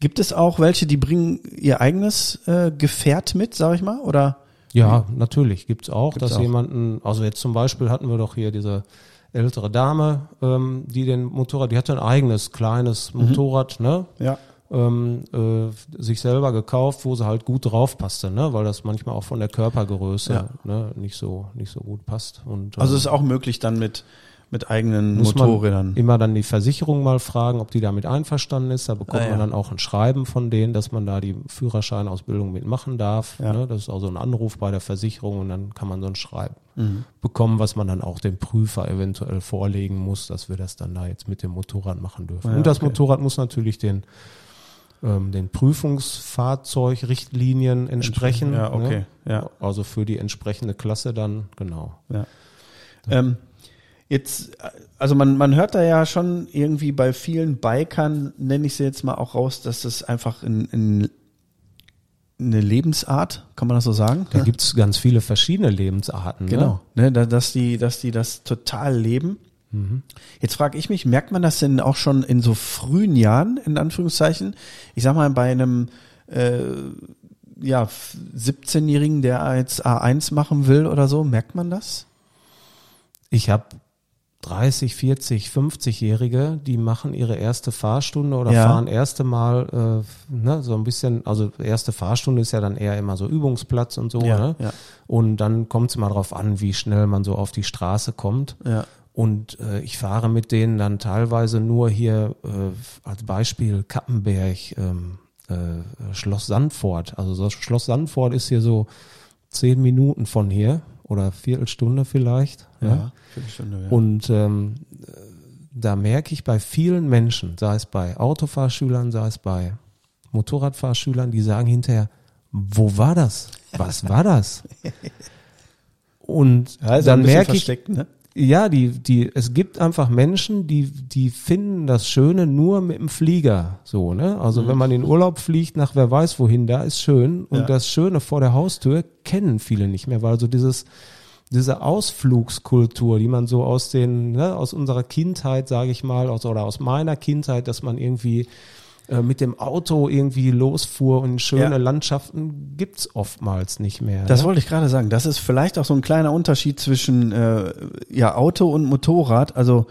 Gibt es auch welche, die bringen ihr eigenes äh, Gefährt mit, sag ich mal? Oder Ja, natürlich gibt's auch, Gibt's dass auch. jemanden, also jetzt zum Beispiel hatten wir doch hier diese ältere Dame, ähm, die den Motorrad, die hatte ein eigenes kleines Motorrad, ne? ja. ähm, äh, sich selber gekauft, wo sie halt gut drauf passte, ne? weil das manchmal auch von der Körpergröße Ja. ne? nicht so nicht so gut passt. Und Also ähm, ist auch möglich dann mit, mit eigenen muss Motorrädern. immer dann die Versicherung mal fragen, ob die damit einverstanden ist. Da bekommt Ah, ja. man dann auch ein Schreiben von denen, dass man da die Führerscheinausbildung mitmachen darf. Ja. Ne? Das ist also ein Anruf bei der Versicherung und dann kann man so ein Schreiben Mhm. bekommen, was man dann auch dem Prüfer eventuell vorlegen muss, dass wir das dann da jetzt mit dem Motorrad machen dürfen. Ja, und das okay. Motorrad muss natürlich den ähm, den Prüfungsfahrzeugrichtlinien entsprechen. Ja, okay. Ne? Ja. Also für die entsprechende Klasse dann, genau. Ja. Ähm, jetzt, also man, man hört da ja schon irgendwie bei vielen Bikern, nenne ich sie jetzt mal auch raus, dass das einfach in, in eine Lebensart, kann man das so sagen? Da gibt's ganz viele verschiedene Lebensarten. Genau, ne, da- dass die, dass die das total leben. Jetzt frage ich mich, merkt man das denn auch schon in so frühen Jahren, in Anführungszeichen? Ich sag mal, bei einem äh, ja, 17-Jährigen, der jetzt A1 machen will oder so, merkt man das? Ich habe 30, 40, 50-Jährige, die machen ihre erste Fahrstunde oder Ja. fahren erste Mal äh, ne, so ein bisschen, also erste Fahrstunde ist ja dann eher immer so Übungsplatz und so, ne? ja, Und dann kommt es mal drauf an, wie schnell man so auf die Straße kommt. ja. Und äh, ich fahre mit denen dann teilweise nur hier äh, als Beispiel Kappenberg, ähm, äh, Schloss Sandfort. Also so Schloss Sandfort ist hier so zehn Minuten von hier oder Viertelstunde vielleicht. Ja, Viertelstunde, ja. Und ähm, äh, da merke ich bei vielen Menschen, sei es bei Autofahrschülern, sei es bei Motorradfahrschülern, die sagen hinterher, wo war das? Was war das? Und Ja, ein dann merke ich, ne? Ja, die, die, es gibt einfach Menschen, die, die finden das Schöne nur mit dem Flieger, so, ne? Also, wenn man in Urlaub fliegt nach wer weiß wohin, da ist schön. Und Ja. das Schöne vor der Haustür kennen viele nicht mehr, weil so dieses, diese Ausflugskultur, die man so aus den, ne, aus unserer Kindheit, sage ich mal, aus, oder aus meiner Kindheit, dass man irgendwie äh, mit dem Auto irgendwie losfuhr und schöne Ja. Landschaften gibt's oftmals nicht mehr. Das ne? wollte ich gerade sagen. Das ist vielleicht auch so ein kleiner Unterschied zwischen äh, ja, Auto und Motorrad. Also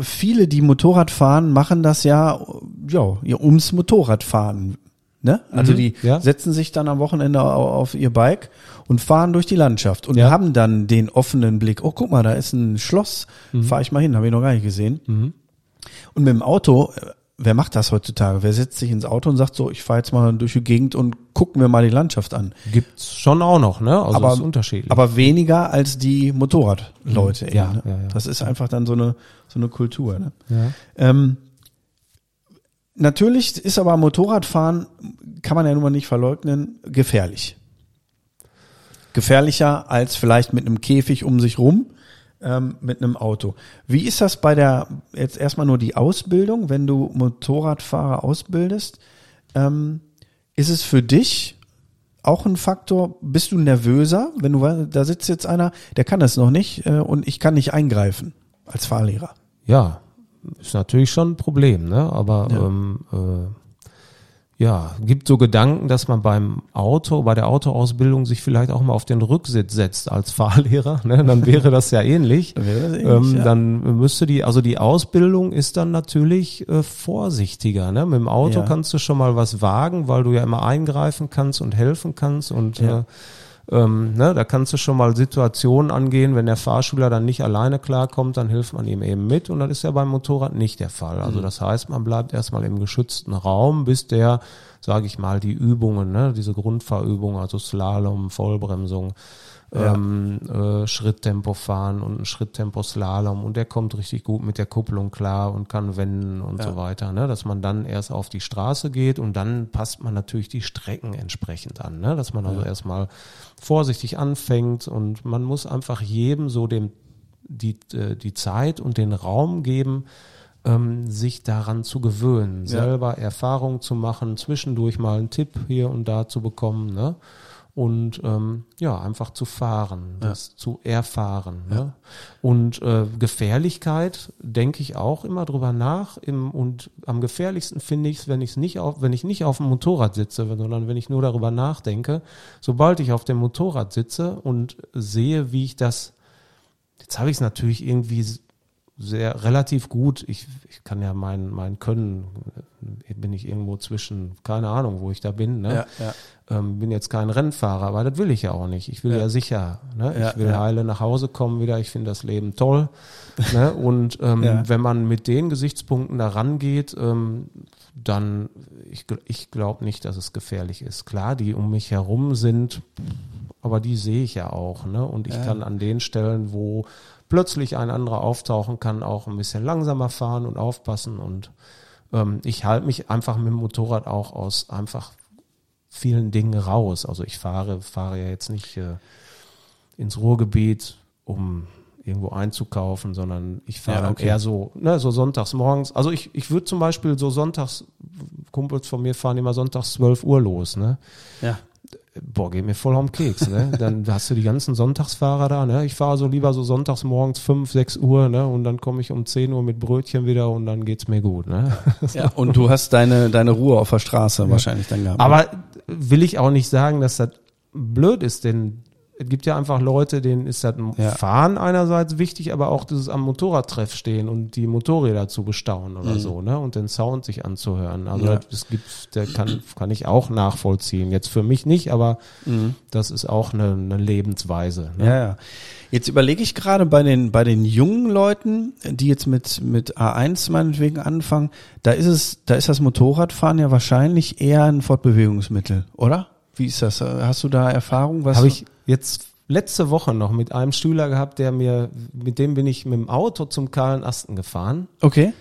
viele, die Motorrad fahren, machen das ja, ja, ja ums Motorradfahren. Ne? Also Mhm, die ja. setzen sich dann am Wochenende au- auf ihr Bike und fahren durch die Landschaft und Ja. haben dann den offenen Blick. Oh, guck mal, da ist ein Schloss. Mhm. Fahr ich mal hin, habe ich noch gar nicht gesehen. Und mit dem Auto, äh, wer macht das heutzutage? Wer setzt sich ins Auto und sagt so, ich fahre jetzt mal durch die Gegend und gucken wir mal die Landschaft an? Gibt's schon auch noch, ne? Also aber, ist unterschiedlich. aber weniger als die Motorradleute. Ja, eben, ne? ja, ja. Das ist einfach dann so eine, so eine Kultur. Ne? ja. Ähm, natürlich ist aber Motorradfahren, kann man ja nun mal nicht verleugnen, gefährlich. Gefährlicher als vielleicht mit einem Käfig um sich rum, ähm, mit einem Auto. Wie ist das bei der, jetzt erstmal nur die Ausbildung, wenn du Motorradfahrer ausbildest? Ähm, ist es für dich auch ein Faktor? Bist du nervöser, wenn du, da sitzt jetzt einer, der kann das noch nicht äh, und ich kann nicht eingreifen als Fahrlehrer? Ja, ist natürlich schon ein Problem, ne? Aber Ja. ähm, äh, ja, gibt so Gedanken, dass man beim Auto, bei der Autoausbildung sich vielleicht auch mal auf den Rücksitz setzt als Fahrlehrer, ne? Dann wäre das ja ähnlich. Dann wäre das ähnlich, ähm, ja. Dann müsste die, also die Ausbildung ist dann natürlich äh, vorsichtiger. Ne? Mit dem Auto Ja. kannst du schon mal was wagen, weil du ja immer eingreifen kannst und helfen kannst und Ja. äh, ähm, ne, da kannst du schon mal Situationen angehen, wenn der Fahrschüler dann nicht alleine klarkommt, dann hilft man ihm eben mit und das ist ja beim Motorrad nicht der Fall. Also das heißt, man bleibt erstmal im geschützten Raum, bis der sage ich mal, die Übungen, ne, diese Grundfahrübungen, also Slalom, Vollbremsung, Ja. ähm, äh, Schritttempo fahren und ein Schritttempo Slalom und der kommt richtig gut mit der Kupplung klar und kann wenden und Ja. so weiter, ne, dass man dann erst auf die Straße geht und dann passt man natürlich die Strecken entsprechend an, ne, dass man also erstmal vorsichtig anfängt und man muss einfach jedem so dem die, äh, die Zeit und den Raum geben, ähm, sich daran zu gewöhnen, selber Erfahrungen zu machen, zwischendurch mal einen Tipp hier und da zu bekommen, ne? Und ähm, ja, einfach zu fahren, das zu erfahren. Ne? Und äh, Gefährlichkeit denke ich auch immer drüber nach. Im, und am gefährlichsten finde ich es, wenn ich nicht auf, wenn ich nicht auf dem Motorrad sitze, sondern wenn ich nur darüber nachdenke. Sobald ich auf dem Motorrad sitze und sehe, wie ich das Jetzt habe ich es natürlich irgendwie sehr relativ gut. Ich, ich kann ja mein, mein Können, bin ich irgendwo zwischen, keine Ahnung, wo ich da bin. Ne? Ja, ja. Ähm, bin jetzt kein Rennfahrer, aber das will ich ja auch nicht. Ich will ja, Ja. sicher. Ne? Ja, ich will heile nach Hause kommen wieder. Ich finde das Leben toll. ne? Und ähm, wenn man mit den Gesichtspunkten da rangeht, ähm, dann, ich, ich glaube nicht, dass es gefährlich ist. Klar, die um mich herum sind, aber die sehe ich ja auch. Ne? Und ich kann an den Stellen, wo plötzlich ein anderer auftauchen kann, auch ein bisschen langsamer fahren und aufpassen. Und ähm, ich halte mich einfach mit dem Motorrad auch aus einfach vielen Dingen raus. Also ich fahre, fahre ja jetzt nicht äh, ins Ruhrgebiet, um irgendwo einzukaufen, sondern ich fahre Ja, okay. eher so, ne, so sonntags morgens. Also ich, ich würde zum Beispiel so sonntags, Kumpels von mir fahren immer sonntags 12 Uhr los, ne? Ja. Boah, geht mir voll am Keks, ne? Dann hast du die ganzen Sonntagsfahrer da, ne? Ich fahre so lieber so sonntags morgens 5, 6 Uhr, ne? Und dann komme ich um 10 Uhr mit Brötchen wieder und dann geht's mir gut, ne? ja. Und du hast deine, deine Ruhe auf der Straße wahrscheinlich dann gehabt. Aber will ich auch nicht sagen, dass das blöd ist, denn es gibt ja einfach Leute, denen ist das Ja. Fahren einerseits wichtig, aber auch dieses am Motorradtreff stehen und die Motorräder zu bestaunen oder so, ne? Und den Sound sich anzuhören. Also Mhm. Ja. das gibt, der kann, kann ich auch nachvollziehen. Jetzt für mich nicht, aber das ist auch eine, eine Lebensweise. Ne? Mhm. Ja, ja. Jetzt überlege ich gerade bei den, bei den jungen Leuten, die jetzt mit, mit A1 meinetwegen anfangen, da ist es, da ist das Motorradfahren ja wahrscheinlich eher ein Fortbewegungsmittel, oder? Wie ist das? Hast du da Erfahrung? Was Habe ich jetzt letzte Woche noch mit einem Schüler gehabt, der mir, mit dem bin ich mit dem Auto zum kahlen Asten gefahren. Okay.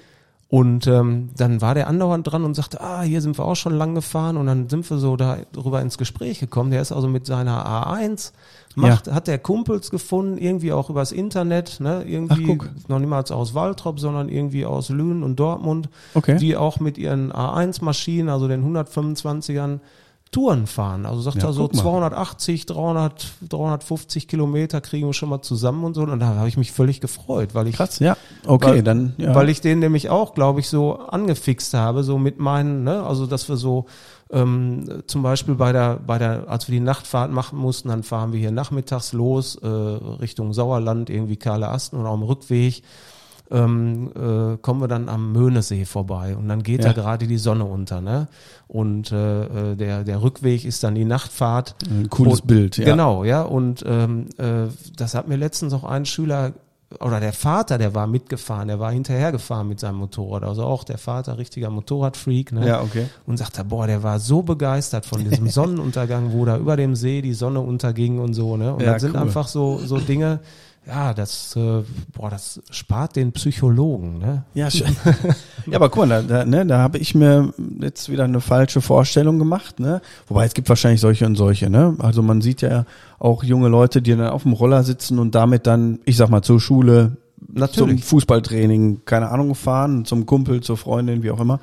Und ähm, dann war der andauernd dran und sagte, ah, hier sind wir auch schon lang gefahren. Und dann sind wir so darüber ins Gespräch gekommen. Der ist also mit seiner A1, macht, hat der Kumpels gefunden, irgendwie auch übers Internet, ne? Irgendwie Ach, guck. noch niemals aus Waltrop, sondern irgendwie aus Lünen und Dortmund, Okay. die auch mit ihren A1-Maschinen, also den 125ern, Touren fahren. Also sagt Ja, er so guck mal. 280, 300, 350 Kilometer kriegen wir schon mal zusammen und so. Und da habe ich mich völlig gefreut, weil ich Krass, ja. Okay, weil, dann, ja. Weil ich den nämlich auch, glaube ich, so angefixt habe, so mit meinen, ne, also dass wir so ähm, zum Beispiel bei der, bei der, als wir die Nachtfahrt machen mussten, dann fahren wir hier nachmittags los äh, Richtung Sauerland, irgendwie Kahle Asten und auf dem Rückweg ähm, äh, kommen wir dann am Möhnesee vorbei und dann geht Ja. da gerade die Sonne unter, ne? Und äh, äh, der der Rückweg ist dann die Nachtfahrt. Ein cooles Und- Bild, ja. Genau, ja. Und ähm, äh, das hat mir letztens auch ein Schüler oder der Vater, der war mitgefahren, der war hinterhergefahren mit seinem Motorrad. Also auch der Vater, richtiger Motorradfreak, ne? Ja, okay. Und sagte, boah, der war so begeistert von diesem Sonnenuntergang, wo da über dem See die Sonne unterging und so, ne? Und Ja, das sind cool. einfach so, so Dinge, ja, das, äh, boah, das spart den Psychologen, ne? Ja, schön. ja, aber guck mal, da, da, ne, da habe ich mir jetzt wieder eine falsche Vorstellung gemacht, ne? Wobei es gibt wahrscheinlich solche und solche, ne? Also man sieht ja auch junge Leute, die dann auf dem Roller sitzen und damit dann, ich sag mal, zur Schule, zum Natürlich. Fußballtraining, keine Ahnung, fahren, zum Kumpel, zur Freundin, wie auch immer.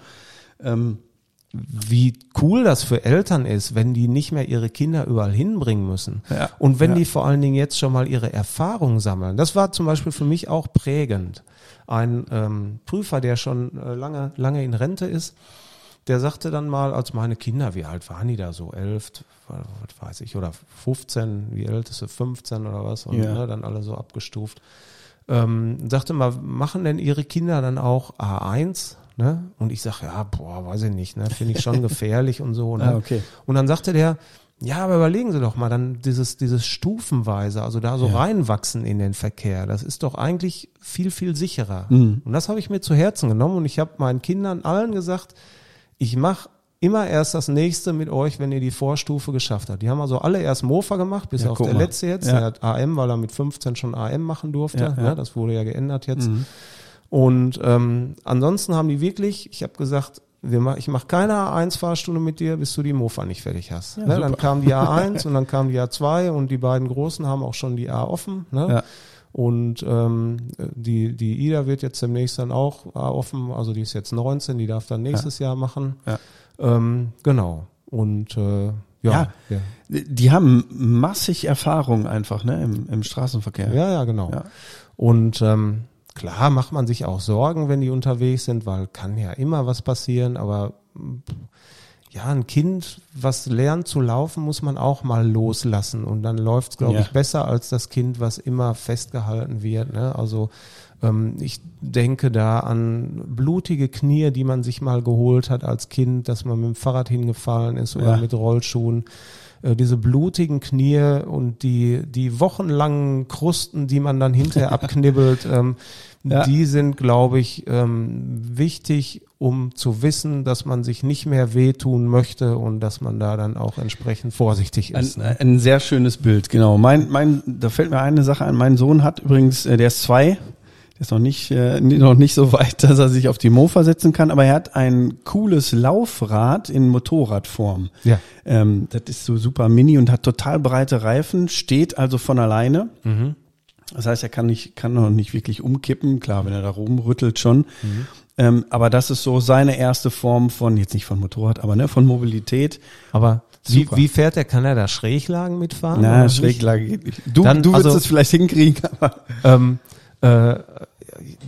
Ähm, wie cool das für Eltern ist, wenn die nicht mehr ihre Kinder überall hinbringen müssen. Ja. Und wenn Ja. die vor allen Dingen jetzt schon mal ihre Erfahrung sammeln. Das war zum Beispiel für mich auch prägend. Ein ähm, Prüfer, der schon äh, lange, lange in Rente ist, der sagte dann mal, als meine Kinder, wie alt waren die da so? Elf, was weiß ich, oder 15, wie älteste 15 oder was? Und Ja. ne, dann alle so abgestuft. Ähm, sagte mal, machen denn ihre Kinder dann auch A1? Ne? Und ich sage, ja, boah, weiß ich nicht, ne? Finde ich schon gefährlich und so. Ne? Ah, okay. Und dann sagte der, ja, aber überlegen Sie doch mal, dann dieses, dieses Stufenweise, also da so Ja. reinwachsen in den Verkehr, das ist doch eigentlich viel, viel sicherer. Mhm. Und das habe ich mir zu Herzen genommen und ich habe meinen Kindern allen gesagt, ich mache immer erst das nächste mit euch, wenn ihr die Vorstufe geschafft habt. Die haben also alle erst Mofa gemacht, bis Ja, auf der mal. letzte jetzt. Ja. Der hat AM, weil er mit 15 schon AM machen durfte. Ne? Das wurde ja geändert jetzt. Mhm. Und ähm, ansonsten haben die wirklich, ich habe gesagt, wir mach, ich mache keine A1-Fahrstunde mit dir, bis du die Mofa nicht fertig hast. Ja, ne? Dann kam die A1 und dann kam die A2 und die beiden Großen haben auch schon die A offen. Ne? Ja. Und ähm, die, die Ida wird jetzt demnächst dann auch A offen, also die ist jetzt 19, die darf dann nächstes Jahr machen. Ja. Ähm, genau. Und äh, ja, Ja. ja. Die haben massig Erfahrung einfach, ne, im, im Straßenverkehr. Ja, ja, genau. Ja. Und ähm, klar macht man sich auch Sorgen, wenn die unterwegs sind, weil kann ja immer was passieren, aber ja, ein Kind, was lernt zu laufen, muss man auch mal loslassen und dann läuft's, glaube Ja. ich, besser als das Kind, was immer festgehalten wird. Ne? Also ähm, ich denke da an blutige Knie, die man sich mal geholt hat als Kind, dass man mit dem Fahrrad hingefallen ist oder Ja. mit Rollschuhen äh, diese blutigen Knie und die, die wochenlangen Krusten, die man dann hinterher abknibbelt, ähm, Ja. die sind, glaube ich, ähm, wichtig, um zu wissen, dass man sich nicht mehr wehtun möchte und dass man da dann auch entsprechend vorsichtig ist. Ein, ne? ein sehr schönes Bild, genau. Mein, mein, da fällt mir eine Sache ein. Mein Sohn hat übrigens, äh, der ist zwei, der ist noch nicht, äh, noch nicht so weit, dass er sich auf die Mofa setzen kann, aber er hat ein cooles Laufrad in Motorradform. Ja. Ähm, das ist so super mini und hat total breite Reifen, steht also von alleine. Mhm. Das heißt, er kann nicht, kann noch nicht wirklich umkippen. Klar, wenn er da rumrüttelt schon. Mhm. Ähm, aber das ist so seine erste Form von, jetzt nicht von Motorrad, aber ne, von Mobilität. Aber wie, wie fährt der? Kann er da Schräglagen mitfahren? Na? Schräglage geht nicht. Du, Dann, du würdest also- es vielleicht hinkriegen, aber Ähm, äh,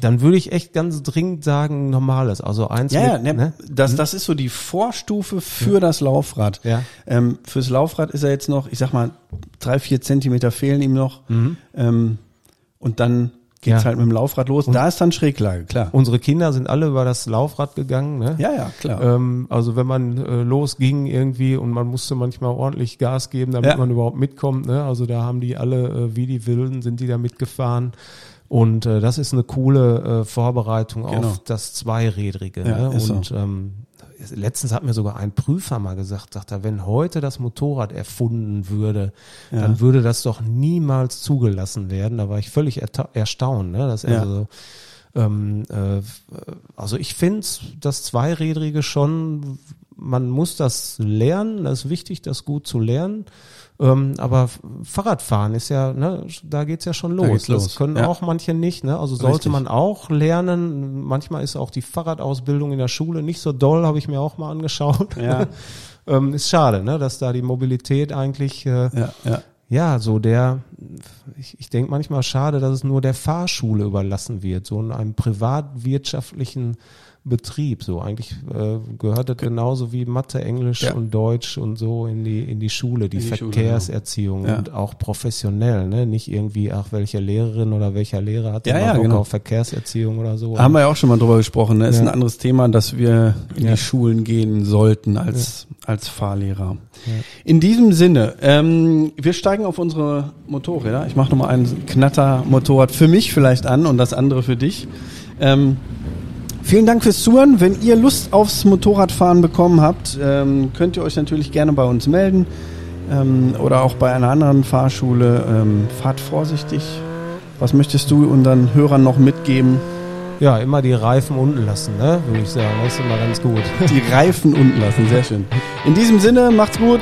dann würde ich echt ganz dringend sagen, normales. Also eins ja, ja, mit, ne, das, das ist so die Vorstufe für das Laufrad. Ja. Ähm, fürs Laufrad ist er jetzt noch, ich sag mal, drei, vier Zentimeter fehlen ihm noch. Ähm, und dann geht's. Ja. halt mit dem Laufrad los. da ist dann Schräglage, klar. Unsere Kinder sind alle über das Laufrad gegangen. Ne? ja, ja, klar. Ähm, also wenn man äh, losging irgendwie und man musste manchmal ordentlich Gas geben, damit Ja. man überhaupt mitkommt. Ne? Also da haben die alle äh, wie die Wilden sind die da mitgefahren. Und äh, das ist eine coole äh, Vorbereitung Genau. auf das Zweirädrige. Ja, ne? ist so. Und ähm, letztens hat mir sogar ein Prüfer mal gesagt, sagt er, wenn heute das Motorrad erfunden würde, Ja. dann würde das doch niemals zugelassen werden. Da war ich völlig erstaunt, ne? dass er Ja. so ähm, äh, also ich finde das Zweirädrige schon, man muss das lernen, das ist wichtig, das gut zu lernen. Ähm, aber Fahrradfahren ist ja, ne, da geht's ja schon los. los, Das können ja. auch manche nicht, ne? Also sollte Richtig. man auch lernen. Manchmal ist auch die Fahrradausbildung in der Schule nicht so doll, habe ich mir auch mal angeschaut. Ja. ähm, ist schade, ne, dass da die Mobilität eigentlich äh, ja, ja. ja, so der, ich, ich denke manchmal schade, dass es nur der Fahrschule überlassen wird, so in einem privatwirtschaftlichen Betrieb. So eigentlich äh, gehört das genauso wie Mathe, Englisch Ja. und Deutsch und so in die in die Schule, die, die Schule, Verkehrserziehung ja. und auch professionell, ne? Nicht irgendwie, ach, welche Lehrerin oder welcher Lehrer hat Ja, ja, Bock genau. auf Verkehrserziehung oder so. Haben wir ja auch schon mal drüber gesprochen. Ne? Ist ein anderes Thema, dass wir in die Schulen gehen sollten als, als Fahrlehrer. In diesem Sinne, ähm, wir steigen auf unsere Motorräder. Ich mache nochmal ein Knatter-Motorrad für mich vielleicht an und das andere für dich. Ähm, Vielen Dank fürs Zuhören. Wenn ihr Lust aufs Motorradfahren bekommen habt, ähm, könnt ihr euch natürlich gerne bei uns melden ähm, oder auch bei einer anderen Fahrschule. Ähm, fahrt vorsichtig. Was möchtest du unseren Hörern noch mitgeben? ja, immer die Reifen unten lassen, ne? Würde ich sagen. Das ist immer ganz gut. Die Reifen unten lassen, sehr schön. In diesem Sinne, macht's gut.